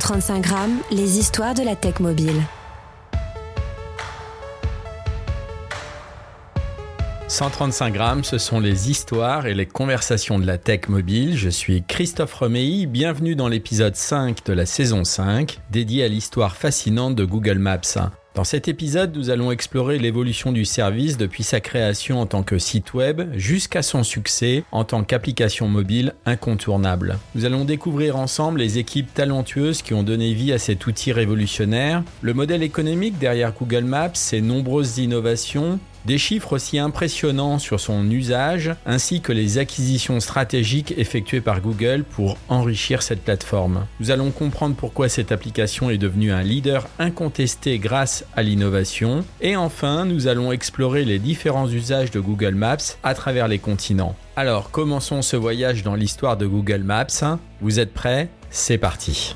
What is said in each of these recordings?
135 grammes, les histoires de la tech mobile. 135 grammes, ce sont les histoires et les conversations de la tech mobile. Je suis Christophe Romeilly, bienvenue dans l'épisode 5 de la saison 5, dédié à l'histoire fascinante de Google Maps. Dans cet épisode, nous allons explorer l'évolution du service depuis sa création en tant que site web jusqu'à son succès en tant qu'application mobile incontournable. Nous allons découvrir ensemble les équipes talentueuses qui ont donné vie à cet outil révolutionnaire, le modèle économique derrière Google Maps, ses nombreuses innovations, des chiffres aussi impressionnants sur son usage, ainsi que les acquisitions stratégiques effectuées par Google pour enrichir cette plateforme. Nous allons comprendre pourquoi cette application est devenue un leader incontesté grâce à l'innovation. Et enfin, nous allons explorer les différents usages de Google Maps à travers les continents. Alors, commençons ce voyage dans l'histoire de Google Maps. Vous êtes prêts? C'est parti.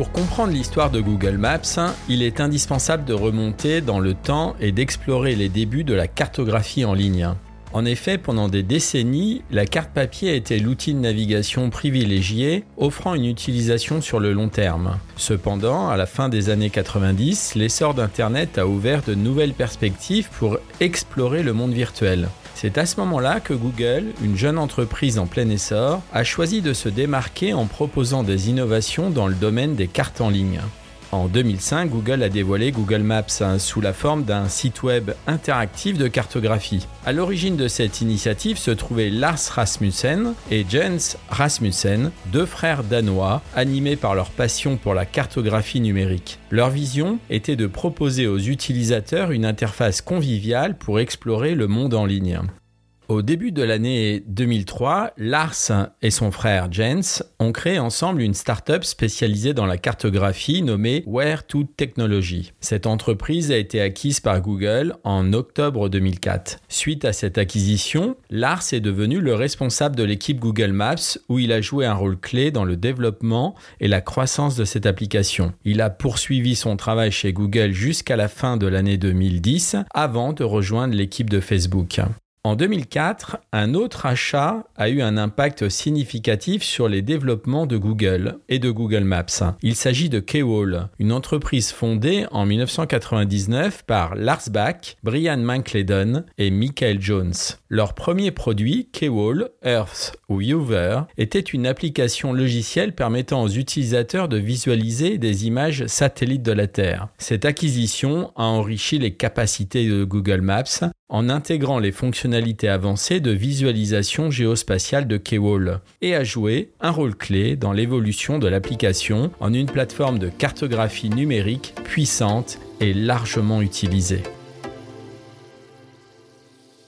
Pour comprendre l'histoire de Google Maps, il est indispensable de remonter dans le temps et d'explorer les débuts de la cartographie en ligne. En effet, pendant des décennies, la carte papier a été l'outil de navigation privilégié, offrant une utilisation sur le long terme. Cependant, à la fin des années 90, l'essor d'Internet a ouvert de nouvelles perspectives pour explorer le monde virtuel. C'est à ce moment-là que Google, une jeune entreprise en plein essor, a choisi de se démarquer en proposant des innovations dans le domaine des cartes en ligne. En 2005, Google a dévoilé Google Maps hein, sous la forme d'un site web interactif de cartographie. À l'origine de cette initiative se trouvaient Lars Rasmussen et Jens Rasmussen, deux frères danois animés par leur passion pour la cartographie numérique. Leur vision était de proposer aux utilisateurs une interface conviviale pour explorer le monde en ligne. Au début de l'année 2003, Lars et son frère Jens ont créé ensemble une start-up spécialisée dans la cartographie nommée Where2 Technology. Cette entreprise a été acquise par Google en octobre 2004. Suite à cette acquisition, Lars est devenu le responsable de l'équipe Google Maps où il a joué un rôle clé dans le développement et la croissance de cette application. Il a poursuivi son travail chez Google jusqu'à la fin de l'année 2010 avant de rejoindre l'équipe de Facebook. En 2004, un autre achat a eu un impact significatif sur les développements de Google et de Google Maps. Il s'agit de Keywall, une entreprise fondée en 1999 par Lars Bach, Brian McLeodon et Michael Jones. Leur premier produit, Keywall, Earth ou Viewer, était une application logicielle permettant aux utilisateurs de visualiser des images satellites de la Terre. Cette acquisition a enrichi les capacités de Google Maps en intégrant les fonctionnalités avancées de visualisation géospatiale de Keywall et a joué un rôle clé dans l'évolution de l'application en une plateforme de cartographie numérique puissante et largement utilisée.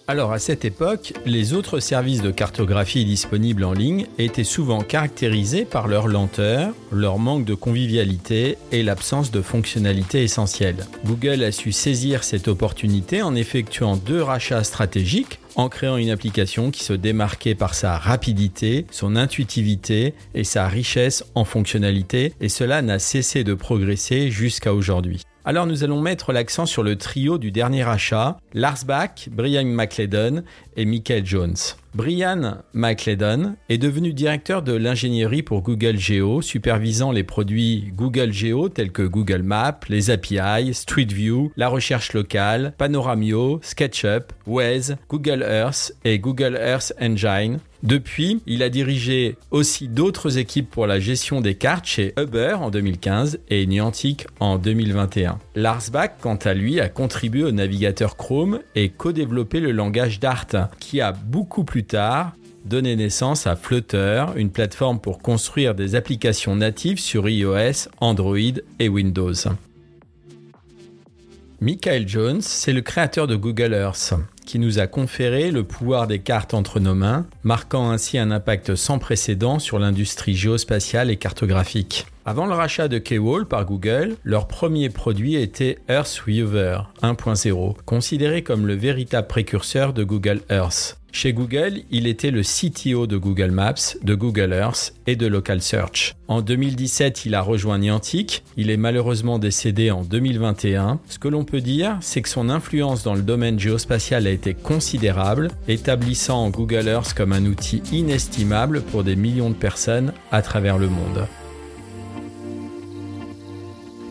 Alors à cette époque, les autres services de cartographie disponibles en ligne étaient souvent caractérisés par leur lenteur, leur manque de convivialité et l'absence de fonctionnalités essentielles. Google a su saisir cette opportunité en effectuant deux rachats stratégiques en créant une application qui se démarquait par sa rapidité, son intuitivité et sa richesse en fonctionnalités, et cela n'a cessé de progresser jusqu'à aujourd'hui. Alors nous allons mettre l'accent sur le trio du dernier achat, Lars Bach, Brian McLeodon et Michael Jones. Brian McLeodon est devenu directeur de l'ingénierie pour Google Geo, supervisant les produits Google Geo tels que Google Maps, les API, Street View, la recherche locale, Panoramio, SketchUp, Waze, Google Earth et Google Earth Engine. Depuis, il a dirigé aussi d'autres équipes pour la gestion des cartes chez Uber en 2015 et Niantic en 2021. Lars Bach, quant à lui, a contribué au navigateur Chrome et co-développé le langage Dart, qui a beaucoup plus tard donné naissance à Flutter, une plateforme pour construire des applications natives sur iOS, Android et Windows. Michael Jones, c'est le créateur de Google Earth, qui nous a conféré le pouvoir des cartes entre nos mains, marquant ainsi un impact sans précédent sur l'industrie géospatiale et cartographique. Avant le rachat de Keywall par Google, leur premier produit était Earth Viewer 1.0, considéré comme le véritable précurseur de Google Earth. Chez Google, il était le CTO de Google Maps, de Google Earth et de Local Search. En 2017, il a rejoint Niantic. Il est malheureusement décédé en 2021. Ce que l'on peut dire, c'est que son influence dans le domaine géospatial a été considérable, établissant Google Earth comme un outil inestimable pour des millions de personnes à travers le monde.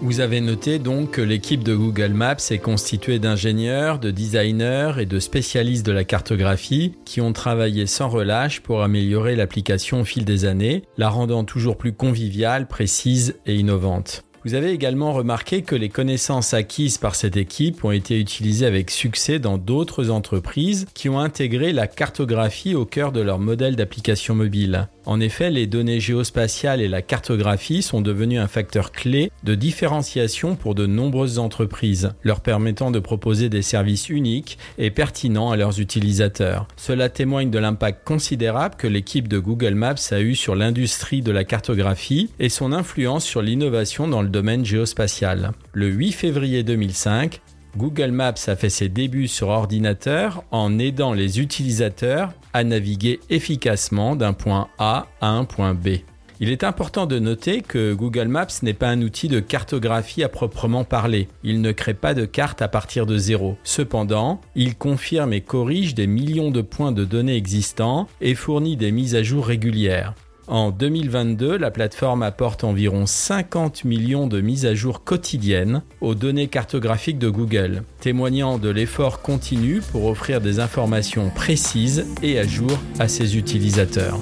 Vous avez noté donc que l'équipe de Google Maps est constituée d'ingénieurs, de designers et de spécialistes de la cartographie qui ont travaillé sans relâche pour améliorer l'application au fil des années, la rendant toujours plus conviviale, précise et innovante. Vous avez également remarqué que les connaissances acquises par cette équipe ont été utilisées avec succès dans d'autres entreprises qui ont intégré la cartographie au cœur de leur modèle d'application mobile. En effet, les données géospatiales et la cartographie sont devenus un facteur clé de différenciation pour de nombreuses entreprises, leur permettant de proposer des services uniques et pertinents à leurs utilisateurs. Cela témoigne de l'impact considérable que l'équipe de Google Maps a eu sur l'industrie de la cartographie et son influence sur l'innovation dans le domaine géospatial. Le 8 février 2005, Google Maps a fait ses débuts sur ordinateur en aidant les utilisateurs à naviguer efficacement d'un point A à un point B. Il est important de noter que Google Maps n'est pas un outil de cartographie à proprement parler. Il ne crée pas de carte à partir de zéro. Cependant, il confirme et corrige des millions de points de données existants et fournit des mises à jour régulières. En 2022, la plateforme apporte environ 50 millions de mises à jour quotidiennes aux données cartographiques de Google, témoignant de l'effort continu pour offrir des informations précises et à jour à ses utilisateurs.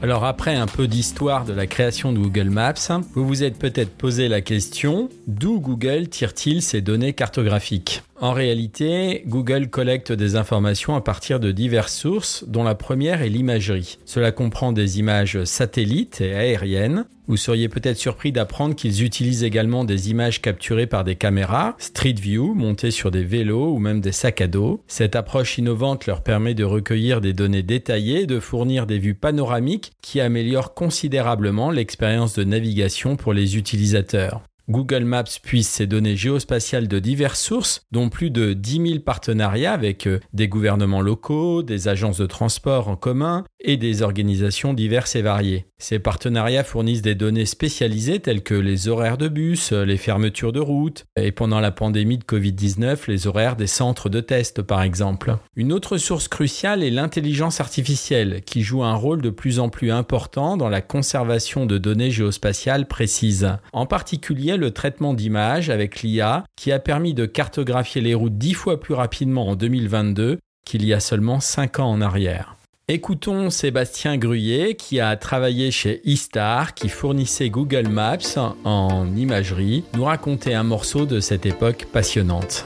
Alors après un peu d'histoire de la création de Google Maps, vous vous êtes peut-être posé la question, d'où Google tire-t-il ces données cartographiques? En réalité, Google collecte des informations à partir de diverses sources, dont la première est l'imagerie. Cela comprend des images satellites et aériennes. Vous seriez peut-être surpris d'apprendre qu'ils utilisent également des images capturées par des caméras, Street View, montées sur des vélos ou même des sacs à dos. Cette approche innovante leur permet de recueillir des données détaillées de fournir des vues panoramiques qui améliorent considérablement l'expérience de navigation pour les utilisateurs. Google Maps puise ces données géospatiales de diverses sources, dont plus de 10 000 partenariats avec euh, des gouvernements locaux, des agences de transport en commun et des organisations diverses et variées. Ces partenariats fournissent des données spécialisées telles que les horaires de bus, les fermetures de routes et pendant la pandémie de Covid-19, les horaires des centres de test par exemple. Une autre source cruciale est l'intelligence artificielle qui joue un rôle de plus en plus important dans la conservation de données géospatiales précises. En particulier le traitement d'images avec l'IA qui a permis de cartographier les routes dix fois plus rapidement en 2022 qu'il y a seulement 5 ans en arrière. Écoutons Sébastien Gruyet qui a travaillé chez eStar qui fournissait Google Maps en imagerie nous raconter un morceau de cette époque passionnante.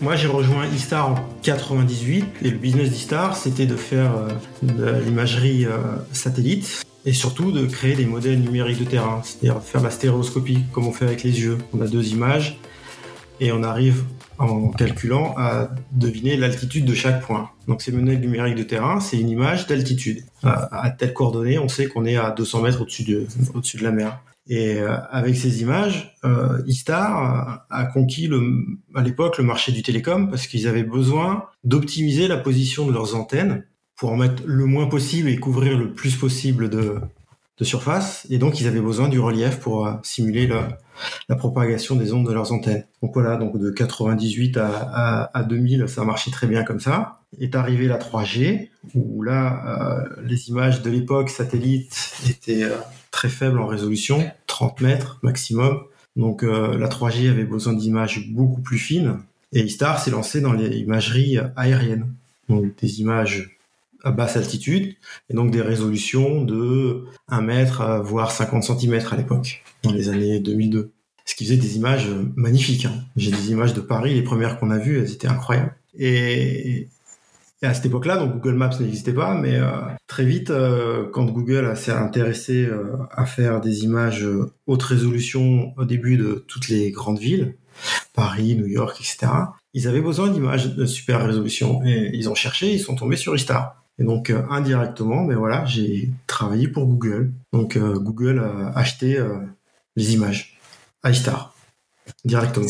Moi j'ai rejoint eStar en 98 et le business d'eStar c'était de faire euh, de l'imagerie euh, satellite et surtout de créer des modèles numériques de terrain, c'est-à-dire faire la stéréoscopie comme on fait avec les yeux. On a deux images et on arrive en calculant à deviner l'altitude de chaque point. Donc ces modèles numériques de terrain, c'est une image d'altitude. À, telle coordonnée, on sait qu'on est à 200 mètres au-dessus de, au-dessus de la mer. Et euh, avec ces images, euh, Istar a conquis le, à l'époque le marché du télécom parce qu'ils avaient besoin d'optimiser la position de leurs antennes pour en mettre le moins possible et couvrir le plus possible de, surface. Et donc, ils avaient besoin du relief pour euh, simuler la propagation des ondes de leurs antennes. Donc voilà, donc de 98 à, à, 2000, ça marchait très bien comme ça. Est arrivé la 3G, où là, euh, les images de l'époque satellite étaient euh, très faibles en résolution, 30 mètres maximum. Donc la 3G avait besoin d'images beaucoup plus fines. Et Istar s'est lancé dans les imageries aériennes. Donc des images à basse altitude, et donc des résolutions de 1 mètre, voire 50 cm à l'époque, dans les années 2002. Ce qui faisait des images magnifiques. Hein. J'ai des images de Paris, les premières qu'on a vues, elles étaient incroyables. Et, à cette époque-là, donc Google Maps n'existait pas, mais euh, très vite, euh, quand Google s'est intéressé euh, à faire des images haute résolution au début de toutes les grandes villes, Paris, New York, etc., ils avaient besoin d'images de super résolution. Et ils ont cherché, ils sont tombés sur Istar. Et donc euh, indirectement, mais voilà, j'ai travaillé pour Google. Donc euh, Google a acheté euh, les images iStar directement.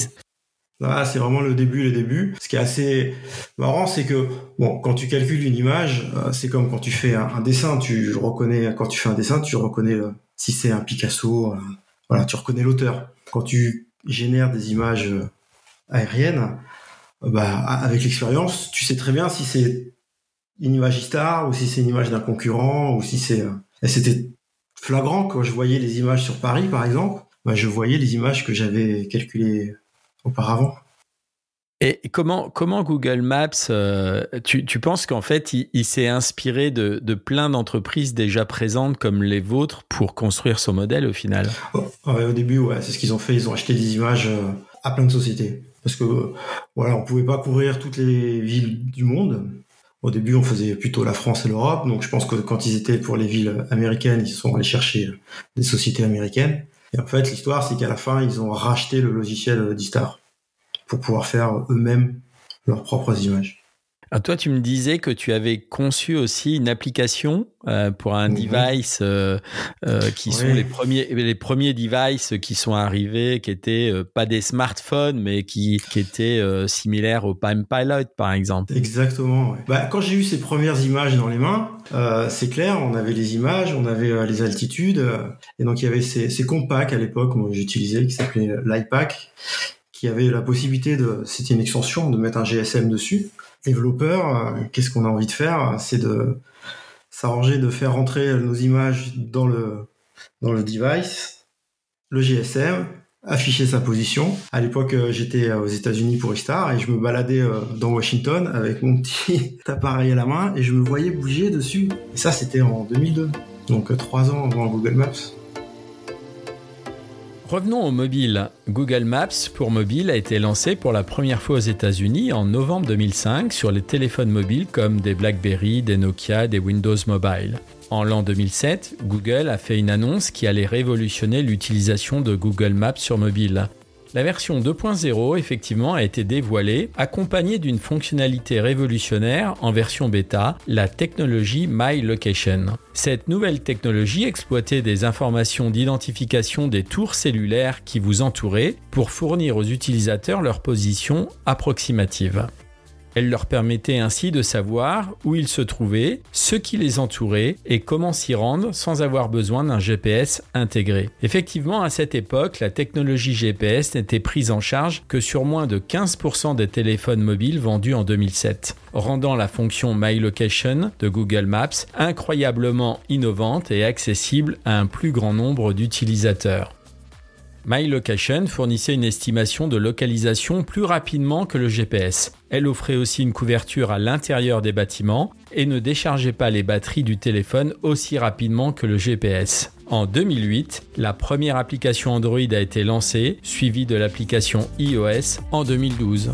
Ah, c'est vraiment le début, le début. Ce qui est assez marrant, c'est que bon, quand tu calcules une image, c'est comme quand tu fais un, dessin. Tu reconnais quand tu fais un dessin, tu reconnais si c'est un Picasso. Voilà, tu reconnais l'auteur. Quand tu génères des images aériennes, bah avec l'expérience, tu sais très bien si c'est une image star ou si c'est une image d'un concurrent ou si c'est. Et c'était flagrant quand je voyais les images sur Paris, par exemple. Bah, je voyais les images que j'avais calculées auparavant. Et comment, comment Google Maps, euh, tu, tu, penses qu'en fait, il, s'est inspiré de, de plein d'entreprises déjà présentes comme les vôtres pour construire son modèle au final? Oh, Au début, ouais, c'est ce qu'ils ont fait. Ils ont acheté des images euh, à plein de sociétés. Parce que voilà, on pouvait pas couvrir toutes les villes du monde. Au début, on faisait plutôt la France et l'Europe. Donc, je pense que quand ils étaient pour les villes américaines, ils sont allés chercher des sociétés américaines. Et en fait, l'histoire, c'est qu'à la fin, ils ont racheté le logiciel d'Istar pour pouvoir faire eux-mêmes leurs propres images. Alors toi, tu me disais que tu avais conçu aussi une application euh, pour un mhm. device euh, euh, qui sont les premiers les premiers devices qui sont arrivés, qui étaient pas des smartphones, mais qui, qui étaient similaires au Palm Pilot, par exemple. Exactement. Bah, quand j'ai eu ces premières images dans les mains, c'est clair, on avait les images, on avait les altitudes, et donc il y avait ces, ces compacts à l'époque, moi j'utilisais, qui s'appelait l'iPack qui avait la possibilité de, c'était une extension, de mettre un GSM dessus. Développeur, euh, qu'est-ce qu'on a envie de faire? C'est de s'arranger de faire rentrer nos images dans le, dans le device, le GSM, afficher sa position. À l'époque, euh, j'étais aux États-Unis pour Star et je me baladais euh, dans Washington avec mon petit appareil à la main et je me voyais bouger dessus. Et ça, c'était en 2002, donc trois ans avant Google Maps. Revenons au mobile. Google Maps pour mobile a été lancé pour la première fois aux États-Unis en novembre 2005 sur les téléphones mobiles comme des BlackBerry, des Nokia, des Windows Mobile. En l'an 2007, Google a fait une annonce qui allait révolutionner l'utilisation de Google Maps sur mobile. La version 2.0 effectivement a été dévoilée, accompagnée d'une fonctionnalité révolutionnaire en version bêta, la technologie My Location. Cette nouvelle technologie exploitait des informations d'identification des tours cellulaires qui vous entouraient pour fournir aux utilisateurs leur position approximative. Elle leur permettait ainsi de savoir où ils se trouvaient, ce qui les entourait et comment s'y rendre sans avoir besoin d'un GPS intégré. Effectivement, à cette époque, la technologie GPS n'était prise en charge que sur moins de 15% des téléphones mobiles vendus en 2007, rendant la fonction My Location de Google Maps incroyablement innovante et accessible à un plus grand nombre d'utilisateurs. My Location fournissait une estimation de localisation plus rapidement que le GPS. Elle offrait aussi une couverture à l'intérieur des bâtiments et ne déchargeait pas les batteries du téléphone aussi rapidement que le GPS. En 2008, la première application Android a été lancée, suivie de l'application iOS en 2012.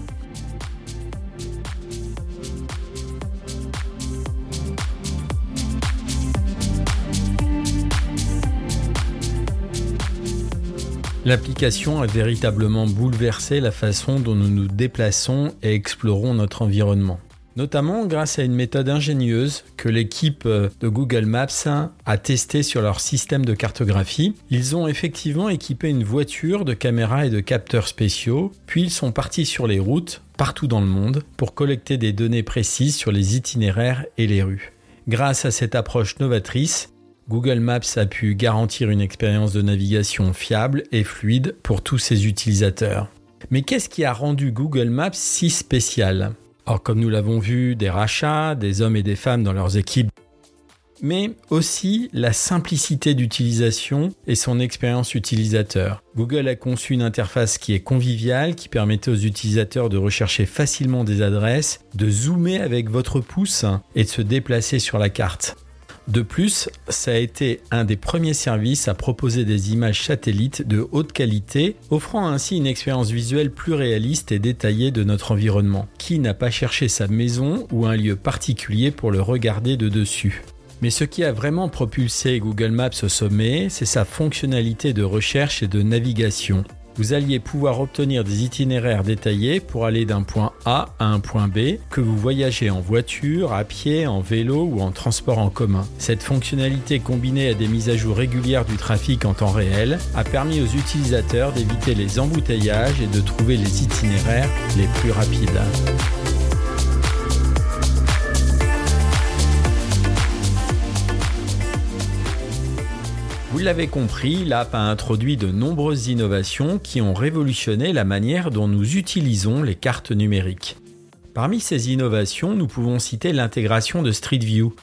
L'application a véritablement bouleversé la façon dont nous nous déplaçons et explorons notre environnement. Notamment grâce à une méthode ingénieuse que l'équipe de Google Maps a testée sur leur système de cartographie. Ils ont effectivement équipé une voiture de caméras et de capteurs spéciaux, puis ils sont partis sur les routes partout dans le monde pour collecter des données précises sur les itinéraires et les rues. Grâce à cette approche novatrice, Google Maps a pu garantir une expérience de navigation fiable et fluide pour tous ses utilisateurs. Mais qu'est-ce qui a rendu Google Maps si spécial? Alors comme nous l'avons vu, des rachats, des hommes et des femmes dans leurs équipes, mais aussi la simplicité d'utilisation et son expérience utilisateur. Google a conçu une interface qui est conviviale, qui permettait aux utilisateurs de rechercher facilement des adresses, de zoomer avec votre pouce et de se déplacer sur la carte. De plus, ça a été un des premiers services à proposer des images satellites de haute qualité, offrant ainsi une expérience visuelle plus réaliste et détaillée de notre environnement. Qui n'a pas cherché sa maison ou un lieu particulier pour le regarder de dessus? Mais ce qui a vraiment propulsé Google Maps au sommet, c'est sa fonctionnalité de recherche et de navigation. Vous alliez pouvoir obtenir des itinéraires détaillés pour aller d'un point A à un point B, que vous voyagez en voiture, à pied, en vélo ou en transport en commun. Cette fonctionnalité combinée à des mises à jour régulières du trafic en temps réel a permis aux utilisateurs d'éviter les embouteillages et de trouver les itinéraires les plus rapides. Vous l'avez compris, l'app a introduit de nombreuses innovations qui ont révolutionné la manière dont nous utilisons les cartes numériques. Parmi ces innovations, nous pouvons citer l'intégration de Street View,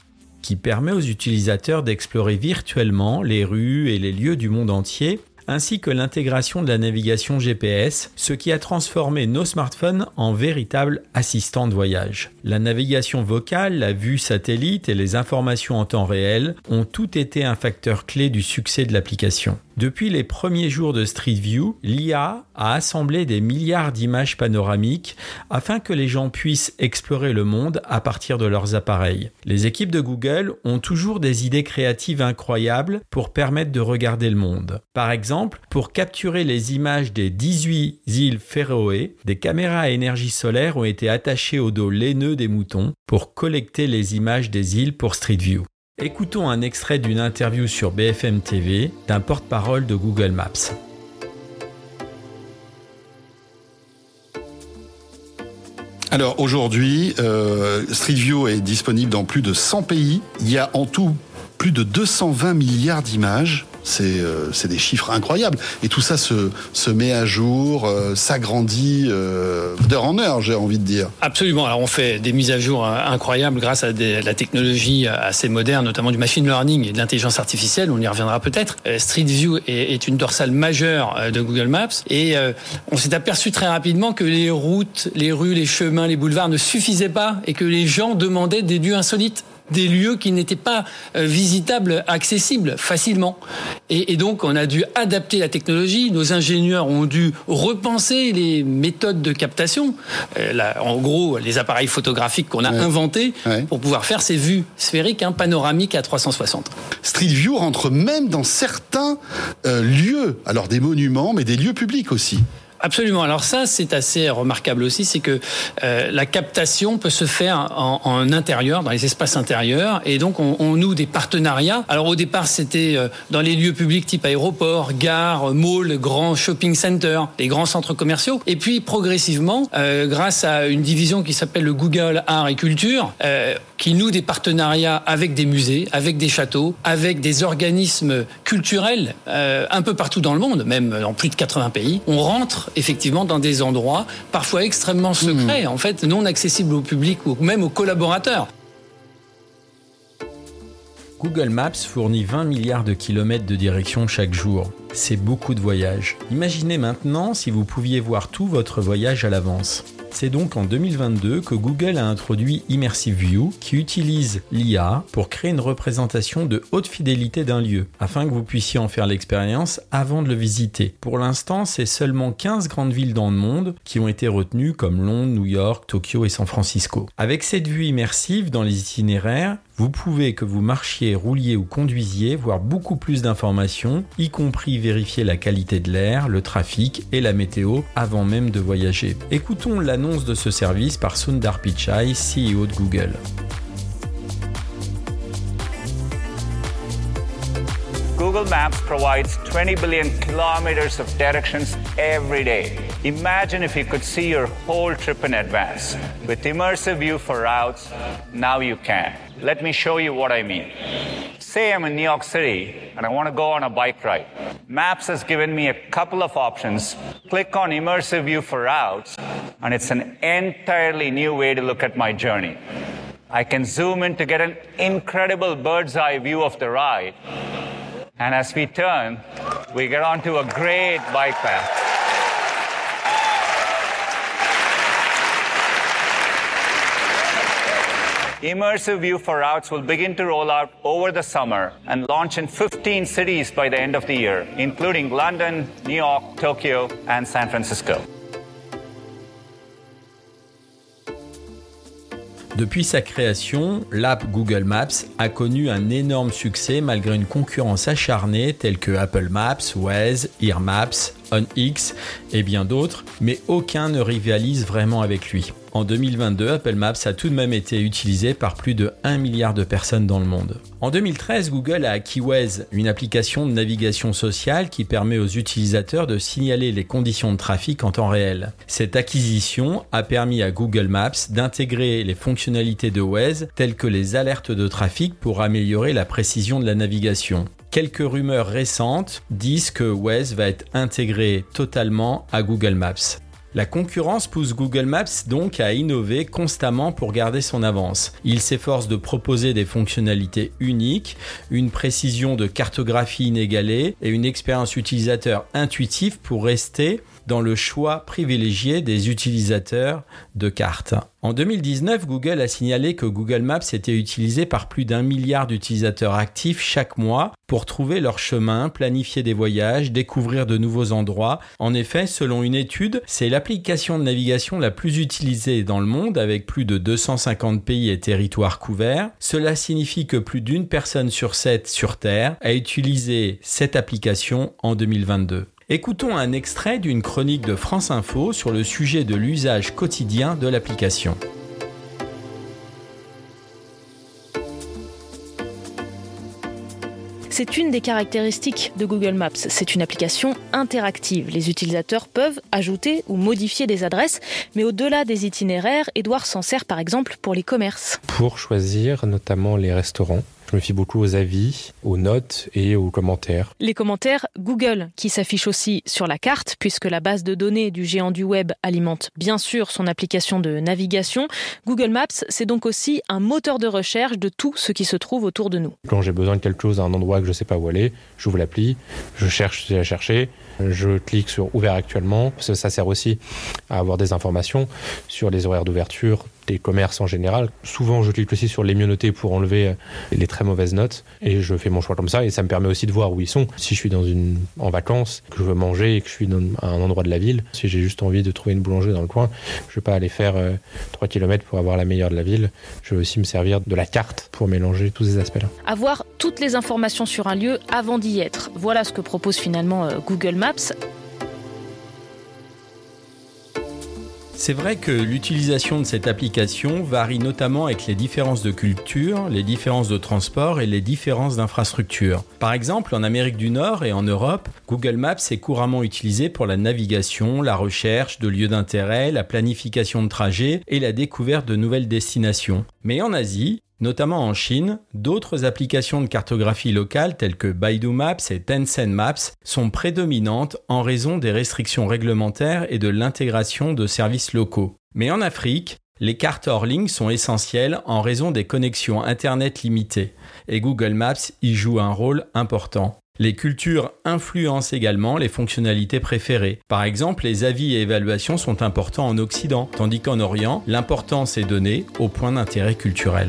qui permet aux utilisateurs d'explorer virtuellement les rues et les lieux du monde entier ainsi que l'intégration de la navigation GPS, ce qui a transformé nos smartphones en véritables assistants de voyage. La navigation vocale, la vue satellite et les informations en temps réel ont tout été un facteur clé du succès de l'application. Depuis les premiers jours de Street View, l'IA a assemblé des milliards d'images panoramiques afin que les gens puissent explorer le monde à partir de leurs appareils. Les équipes de Google ont toujours des idées créatives incroyables pour permettre de regarder le monde. Par exemple, pour capturer les images des 18 îles Féroé, des caméras à énergie solaire ont été attachées au dos laineux des moutons pour collecter les images des îles pour Street View. Écoutons un extrait d'une interview sur BFM TV d'un porte-parole de Google Maps. Alors aujourd'hui, euh, Street View est disponible dans plus de 100 pays. Il y a en tout plus de 220 milliards d'images euh, c'est des chiffres incroyables. Et tout ça se, se met à jour, euh, s'agrandit euh, d'heure en heure, j'ai envie de dire. Absolument. Alors on fait des mises à jour incroyables grâce à la technologie assez moderne, notamment du machine learning et de l'intelligence artificielle. On y reviendra peut-être. Street View est, est, une dorsale majeure de Google Maps et on s'est aperçu très rapidement que les routes, les rues, les chemins, les boulevards ne suffisaient pas et que les gens demandaient des lieux insolites des lieux qui n'étaient pas euh, visitables, accessibles facilement. Et, donc, on a dû adapter la technologie. Nos ingénieurs ont dû repenser les méthodes de captation. Euh, en gros, les appareils photographiques qu'on a inventés pour pouvoir faire ces vues sphériques, hein, panoramiques à 360. Street View rentre même dans certains euh, lieux, alors des monuments, mais des lieux publics aussi. Absolument. Alors ça, c'est assez remarquable aussi, c'est que euh, la captation peut se faire en, en, intérieur, dans les espaces intérieurs, et donc on, on noue des partenariats. Alors au départ, c'était euh, dans les lieux publics type aéroport, gare, mall, grands shopping centers, les grands centres commerciaux. Et puis progressivement, euh, grâce à une division qui s'appelle le Google Art et Culture, euh, qui noue des partenariats avec des musées, avec des châteaux, avec des organismes culturels euh, un peu partout dans le monde, même dans plus de 80 pays. On rentre effectivement dans des endroits parfois extrêmement secrets, mmh. en fait non accessibles au public ou même aux collaborateurs. Google Maps fournit 20 milliards de kilomètres de direction chaque jour. C'est beaucoup de voyages. Imaginez maintenant si vous pouviez voir tout votre voyage à l'avance. C'est donc en 2022 que Google a introduit Immersive View qui utilise l'IA pour créer une représentation de haute fidélité d'un lieu afin que vous puissiez en faire l'expérience avant de le visiter. Pour l'instant, c'est seulement 15 grandes villes dans le monde qui ont été retenues comme Londres, New York, Tokyo et San Francisco. Avec cette vue immersive dans les itinéraires, vous pouvez que vous marchiez, rouliez ou conduisiez voir beaucoup plus d'informations, y compris vérifier la qualité de l'air, le trafic et la météo avant même de voyager. Écoutons l'annonce de ce service par Sundar Pichai, CEO de Google. Google Maps provides 20 billion kilometers of directions every day. Imagine if you could see your whole trip in advance. With immersive view for routes, now you can. Let me show you what I mean. Say I'm in New York City and I want to go on a bike ride. Maps has given me a couple of options. Click on immersive view for routes and it's an entirely new way to look at my journey. I can zoom in to get an incredible bird's eye view of the ride. And as we turn, we get onto a great bike path. Immersive View for Routes will begin to roll out over the summer and launch in 15 cities by the end of the year, including London, New York, Tokyo, and San Francisco. Depuis sa création, l'app Google Maps a connu un énorme succès malgré une concurrence acharnée telle que Apple Maps, Waze, Ear Maps, OnX et bien d'autres, mais aucun ne rivalise vraiment avec lui. En 2022, Apple Maps a tout de même été utilisé par plus de 1 milliard de personnes dans le monde. En 2013, Google a acquis Waze, une application de navigation sociale qui permet aux utilisateurs de signaler les conditions de trafic en temps réel. Cette acquisition a permis à Google Maps d'intégrer les fonctionnalités de Waze telles que les alertes de trafic pour améliorer la précision de la navigation. Quelques rumeurs récentes disent que Waze va être intégré totalement à Google Maps. La concurrence pousse Google Maps donc à innover constamment pour garder son avance. Il s'efforce de proposer des fonctionnalités uniques, une précision de cartographie inégalée et une expérience utilisateur intuitive pour rester dans le choix privilégié des utilisateurs de cartes. En 2019, Google a signalé que Google Maps était utilisé par plus d'un milliard d'utilisateurs actifs chaque mois pour trouver leur chemin, planifier des voyages, découvrir de nouveaux endroits. En effet, selon une étude, c'est l'application de navigation la plus utilisée dans le monde avec plus de 250 pays et territoires couverts. Cela signifie que plus d'une personne sur sept sur Terre a utilisé cette application en 2022. Écoutons un extrait d'une chronique de France Info sur le sujet de l'usage quotidien de l'application. C'est une des caractéristiques de Google Maps. C'est une application interactive. Les utilisateurs peuvent ajouter ou modifier des adresses, mais au-delà des itinéraires, Edouard s'en sert par exemple pour les commerces. Pour choisir notamment les restaurants je me fie beaucoup aux avis, aux notes et aux commentaires. Les commentaires Google qui s'affichent aussi sur la carte puisque la base de données du géant du web alimente bien sûr son application de navigation. Google Maps, c'est donc aussi un moteur de recherche de tout ce qui se trouve autour de nous. Quand j'ai besoin de quelque chose à un endroit que je ne sais pas où aller, j'ouvre l'appli, je cherche à chercher, je clique sur ouvert actuellement, parce que ça sert aussi à avoir des informations sur les horaires d'ouverture, des commerces en général. Souvent, je clique aussi sur les mieux notés pour enlever euh, les très mauvaises notes et je fais mon choix comme ça et ça me permet aussi de voir où ils sont. Si je suis dans une en vacances, que je veux manger et que je suis dans un endroit de la ville, si j'ai juste envie de trouver une boulangerie dans le coin, je vais pas aller faire 3 euh, km pour avoir la meilleure de la ville. Je vais aussi me servir de la carte pour mélanger tous ces aspects-là. Avoir toutes les informations sur un lieu avant d'y être. Voilà ce que propose finalement euh, Google Maps. C'est vrai que l'utilisation de cette application varie notamment avec les différences de culture, les différences de transport et les différences d'infrastructure. Par exemple, en Amérique du Nord et en Europe, Google Maps est couramment utilisé pour la navigation, la recherche de lieux d'intérêt, la planification de trajets et la découverte de nouvelles destinations. Mais en Asie, Notamment en Chine, d'autres applications de cartographie locale telles que Baidu Maps et Tencent Maps sont prédominantes en raison des restrictions réglementaires et de l'intégration de services locaux. Mais en Afrique, les cartes hors ligne sont essentielles en raison des connexions Internet limitées, et Google Maps y joue un rôle important. Les cultures influencent également les fonctionnalités préférées. Par exemple, les avis et évaluations sont importants en Occident, tandis qu'en Orient, l'importance est donnée au point d'intérêt culturel.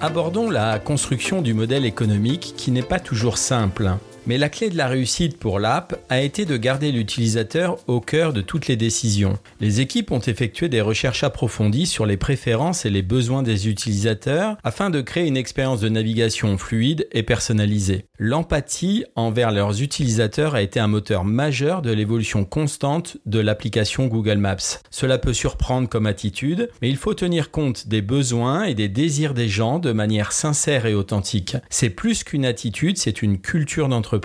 Abordons la construction du modèle économique qui n'est pas toujours simple. Mais la clé de la réussite pour l'app a été de garder l'utilisateur au cœur de toutes les décisions. Les équipes ont effectué des recherches approfondies sur les préférences et les besoins des utilisateurs afin de créer une expérience de navigation fluide et personnalisée. L'empathie envers leurs utilisateurs a été un moteur majeur de l'évolution constante de l'application Google Maps. Cela peut surprendre comme attitude, mais il faut tenir compte des besoins et des désirs des gens de manière sincère et authentique. C'est plus qu'une attitude, c'est une culture d'entreprise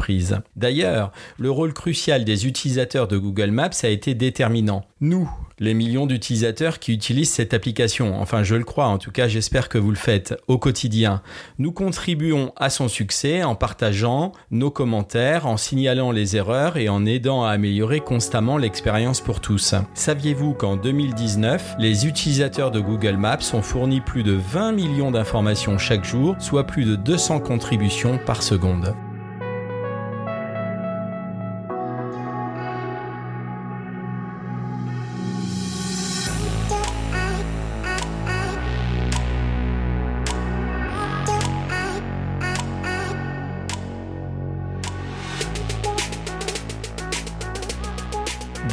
D'ailleurs, le rôle crucial des utilisateurs de Google Maps a été déterminant. Nous, les millions d'utilisateurs qui utilisent cette application, enfin je le crois, en tout cas j'espère que vous le faites au quotidien, nous contribuons à son succès en partageant nos commentaires, en signalant les erreurs et en aidant à améliorer constamment l'expérience pour tous. Saviez-vous qu'en 2019, les utilisateurs de Google Maps ont fourni plus de 20 millions d'informations chaque jour, soit plus de 200 contributions par seconde?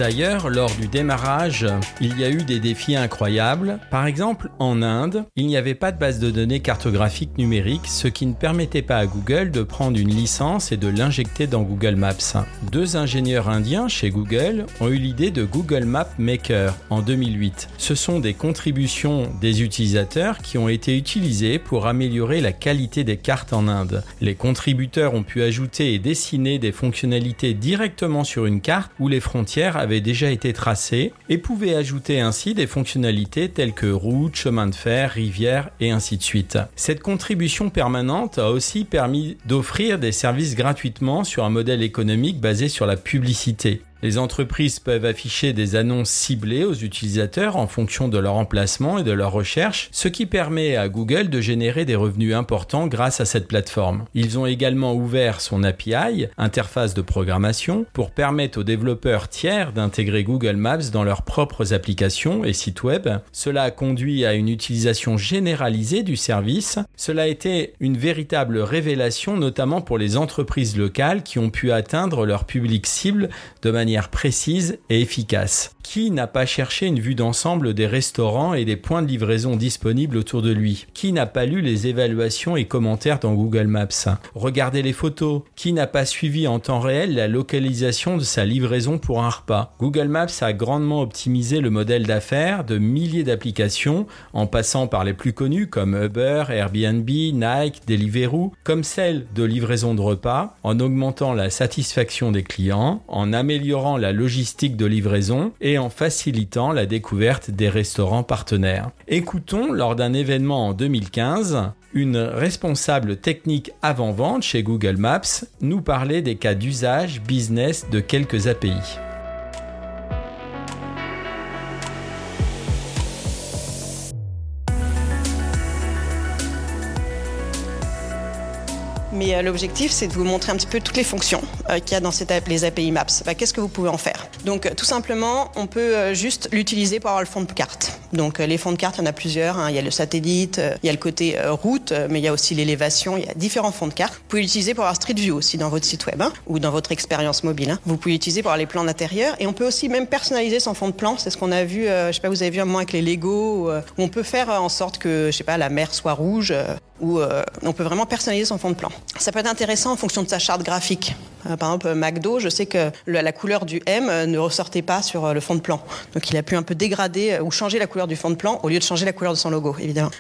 D'ailleurs, lors du démarrage, il y a eu des défis incroyables. Par exemple, en Inde, il n'y avait pas de base de données cartographique numérique, ce qui ne permettait pas à Google de prendre une licence et de l'injecter dans Google Maps. Deux ingénieurs indiens chez Google ont eu l'idée de Google Map Maker en 2008. Ce sont des contributions des utilisateurs qui ont été utilisées pour améliorer la qualité des cartes en Inde. Les contributeurs ont pu ajouter et dessiner des fonctionnalités directement sur une carte où les frontières déjà été tracées et pouvaient ajouter ainsi des fonctionnalités telles que routes, chemins de fer, rivières et ainsi de suite. Cette contribution permanente a aussi permis d'offrir des services gratuitement sur un modèle économique basé sur la publicité. Les entreprises peuvent afficher des annonces ciblées aux utilisateurs en fonction de leur emplacement et de leur recherche, ce qui permet à Google de générer des revenus importants grâce à cette plateforme. Ils ont également ouvert son API, interface de programmation, pour permettre aux développeurs tiers d'intégrer Google Maps dans leurs propres applications et sites web. Cela a conduit à une utilisation généralisée du service. Cela a été une véritable révélation, notamment pour les entreprises locales qui ont pu atteindre leur public cible de manière précise et efficace. Qui n'a pas cherché une vue d'ensemble des restaurants et des points de livraison disponibles autour de lui? Qui n'a pas lu les évaluations et commentaires dans Google Maps? Regardez les photos. Qui n'a pas suivi en temps réel la localisation de sa livraison pour un repas? Google Maps a grandement optimisé le modèle d'affaires de milliers d'applications en passant par les plus connues comme Uber, Airbnb, Nike, Deliveroo, comme celle de livraison de repas, en augmentant la satisfaction des clients, en améliorant la logistique de livraison et facilitant la découverte des restaurants partenaires. Écoutons lors d'un événement en 2015 une responsable technique avant-vente chez Google Maps nous parler des cas d'usage business de quelques API. Mais euh, l'objectif, c'est de vous montrer un petit peu toutes les fonctions euh, qu'il y a dans cette, les API Maps. Bah, Qu'est-ce que vous pouvez en faire? Donc, euh, tout simplement, on peut juste l'utiliser pour avoir le fond de carte. Donc, les fonds de carte, il y en a plusieurs. Hein. Il y a le satellite, il y a le côté route, mais il y a aussi l'élévation. Il y a différents fonds de carte. Vous pouvez l'utiliser pour avoir Street View aussi dans votre site web hein, ou dans votre expérience mobile. Hein. Vous pouvez l'utiliser pour avoir les plans d'intérieur et on peut aussi même personnaliser son fond de plan. C'est ce qu'on a vu, je sais pas, vous avez vu un moment avec les Lego, où on peut faire en sorte que, je sais pas, la mer soit rouge où on peut vraiment personnaliser son fond de plan. Ça peut être intéressant en fonction de sa charte graphique. Euh, par exemple, McDo, je sais que la couleur du M euh, ne ressortait pas sur euh, le fond de plan. Donc il a pu un peu dégrader ou changer la couleur du fond de plan au lieu de changer la couleur de son logo, évidemment.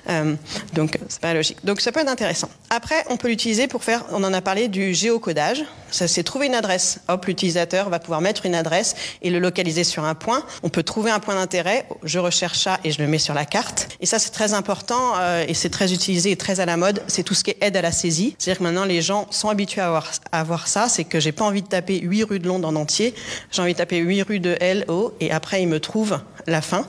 donc c'est pas logique. Donc ça peut être intéressant. Après, on peut l'utiliser pour faire, on en a parlé du géocodage. Ça c'est trouver une adresse. Hop, l'utilisateur va pouvoir mettre une adresse et le localiser sur un point. On peut trouver un point d'intérêt. Je recherche ça et je le mets sur la carte. Et ça c'est très important et c'est très utilisé et très à la mode. C'est tout ce qui est aide à la saisie. C'est-à-dire que maintenant les gens sont habitués à avoir, à avoir ça. Que j'ai pas envie de taper 8 rues de Londres en entier. J'ai envie de taper 8 rues de L, et après, il me trouve la fin.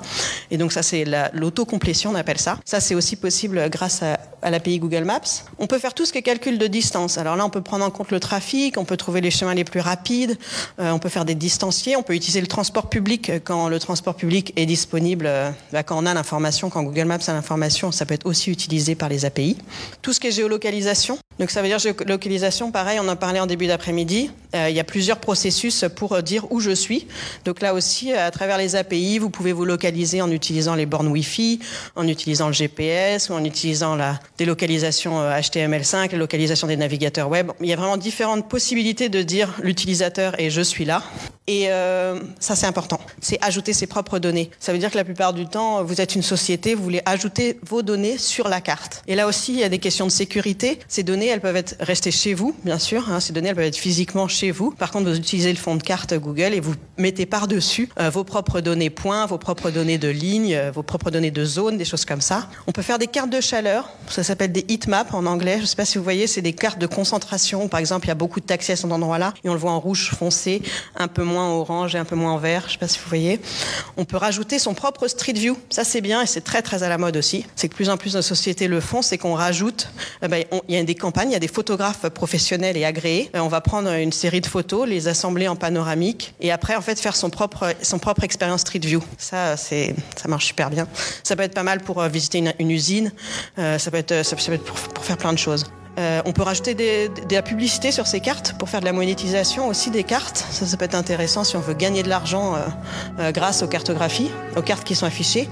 Et donc, ça, c'est l'autocomplétion, on appelle ça. Ça, c'est aussi possible grâce à, à l'API Google Maps. On peut faire tout ce qui est calcul de distance. Alors là, on peut prendre en compte le trafic, on peut trouver les chemins les plus rapides, euh, on peut faire des distanciers, on peut utiliser le transport public quand le transport public est disponible, euh, bah, quand on a l'information, quand Google Maps a l'information, ça peut être aussi utilisé par les API. Tout ce qui est géolocalisation. Donc ça veut dire géolocalisation, pareil, on en parlait en début d'après-midi. Euh, il y a plusieurs processus pour dire où je suis. Donc là aussi, à travers les API, vous pouvez vous localiser en utilisant les bornes Wi-Fi, en utilisant le GPS ou en utilisant la des localisations HTML5, la localisation des navigateurs web? Il y a vraiment différentes possibilités de dire l'utilisateur et je suis là. Et euh, ça, c'est important. C'est ajouter ses propres données. Ça veut dire que la plupart du temps, vous êtes une société, vous voulez ajouter vos données sur la carte. Et là aussi, il y a des questions de sécurité. Ces données, elles peuvent être restées chez vous, bien sûr. Hein. Ces données, elles peuvent être physiquement chez vous. Par contre, vous utilisez le fond de carte Google et vous mettez par-dessus euh, vos propres données points, vos propres données de ligne, euh, vos propres données de zone, des choses comme ça. On peut faire des cartes de chaleur. Ça s'appelle des heat maps en anglais. Je ne sais pas si vous voyez, c'est des cartes de concentration. Par exemple, il y a beaucoup de taxis à cet endroit-là et on le voit en rouge foncé, un peu moins orange et un peu moins vert. Je ne sais pas si vous voyez. On peut rajouter son propre Street View. Ça, c'est bien et c'est très, très à la mode aussi. C'est que plus en plus de sociétés le font, c'est qu'on rajoute. Eh ben, il y a des campagnes, il y a des photographes professionnels et agréés. On va prendre une série de photos, les assembler en panoramique et après, en fait, faire son propre, son propre expérience Street View. Ça, c'est, ça marche super bien. Ça peut être pas mal pour visiter une, usine. Euh, ça peut être, ça peut être pour faire plein de choses. Euh, on peut rajouter de la publicité sur ces cartes pour faire de la monétisation aussi des cartes. Ça, ça peut être intéressant si on veut gagner de l'argent grâce aux cartographies, aux cartes qui sont affichées.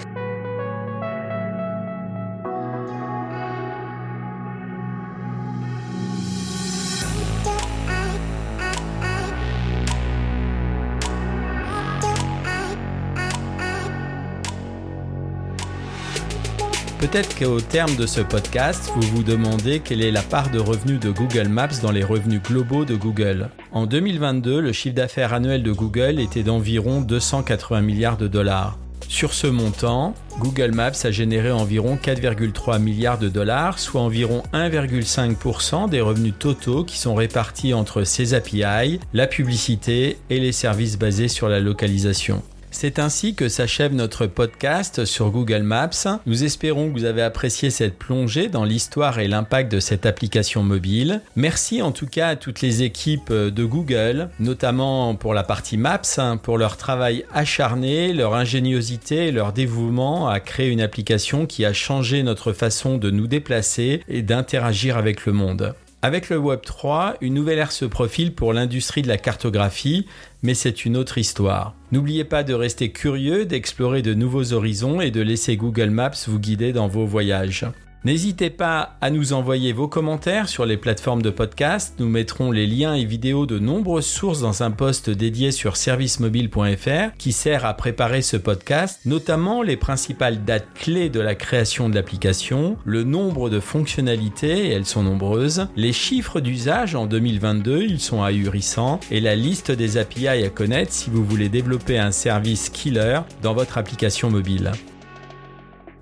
Peut-être qu'au terme de ce podcast, vous vous demandez quelle est la part de revenus de Google Maps dans les revenus globaux de Google. En 2022, le chiffre d'affaires annuel de Google était d'environ 280 milliards de dollars. Sur ce montant, Google Maps a généré environ 4,3 milliards de dollars, soit environ 1,5% des revenus totaux qui sont répartis entre ses API, la publicité et les services basés sur la localisation. C'est ainsi que s'achève notre podcast sur Google Maps. Nous espérons que vous avez apprécié cette plongée dans l'histoire et l'impact de cette application mobile. Merci en tout cas à toutes les équipes de Google, notamment pour la partie Maps, hein, pour leur travail acharné, leur ingéniosité et leur dévouement à créer une application qui a changé notre façon de nous déplacer et d'interagir avec le monde. Avec le Web 3, une nouvelle ère se profile pour l'industrie de la cartographie, mais c'est une autre histoire. N'oubliez pas de rester curieux, d'explorer de nouveaux horizons et de laisser Google Maps vous guider dans vos voyages. N'hésitez pas à nous envoyer vos commentaires sur les plateformes de podcast. Nous mettrons les liens et vidéos de nombreuses sources dans un post dédié sur servicemobile.fr qui sert à préparer ce podcast, notamment les principales dates clés de la création de l'application, le nombre de fonctionnalités, elles sont nombreuses, les chiffres d'usage en 2022, ils sont ahurissants, et la liste des API à connaître si vous voulez développer un service killer dans votre application mobile.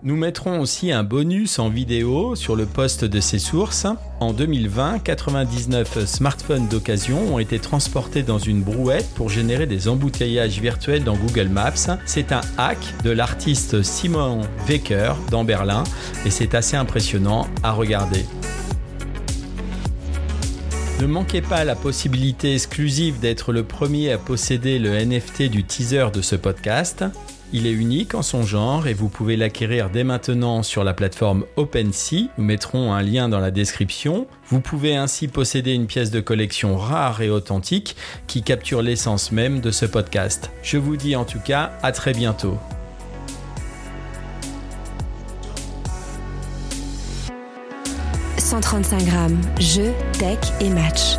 Nous mettrons aussi un bonus en vidéo sur le poste de ces sources. En 2020, 99 smartphones d'occasion ont été transportés dans une brouette pour générer des embouteillages virtuels dans Google Maps. C'est un hack de l'artiste Simon Wecker dans Berlin et c'est assez impressionnant à regarder. Ne manquez pas la possibilité exclusive d'être le premier à posséder le NFT du teaser de ce podcast. Il est unique en son genre et vous pouvez l'acquérir dès maintenant sur la plateforme OpenSea. Nous mettrons un lien dans la description. Vous pouvez ainsi posséder une pièce de collection rare et authentique qui capture l'essence même de ce podcast. Je vous dis en tout cas à très bientôt. « 135 grammes, jeux, tech et match.